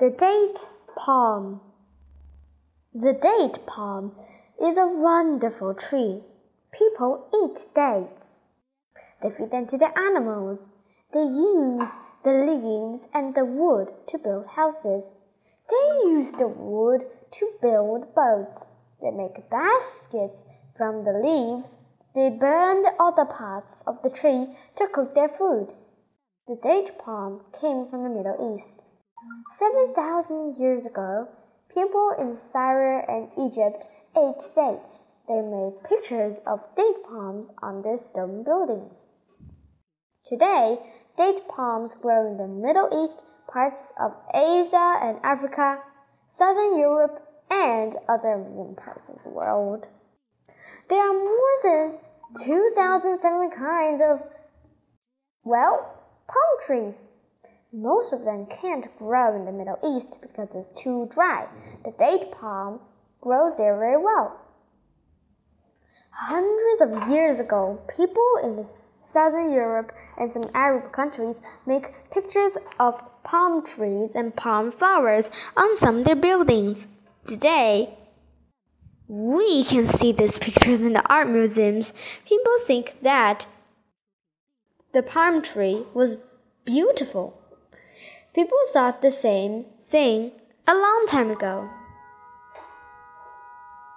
The date palm. The date palm is a wonderful tree. People eat dates. They feed them to the animals. They use the leaves and the wood to build houses. They use the wood to build boats. They make baskets from the leaves. They burn the other parts of the tree to cook their food. The date palm came from the Middle East. Seven thousand years ago, people in Syria and Egypt ate dates. They made pictures of date palms on their stone buildings. Today, date palms grow in the Middle East, parts of Asia and Africa, Southern Europe, and other parts of the world. There are more than 2,007 kinds of, well, palm trees. Most of them can't grow in the Middle East because it's too dry. The date palm grows there very well. Hundreds of years ago, people in southern Europe and some Arab countries make pictures of palm trees and palm flowers on some of their buildings. Today, we can see these pictures in the art museums. People think that the palm tree was beautiful. People thought the same thing a long time ago.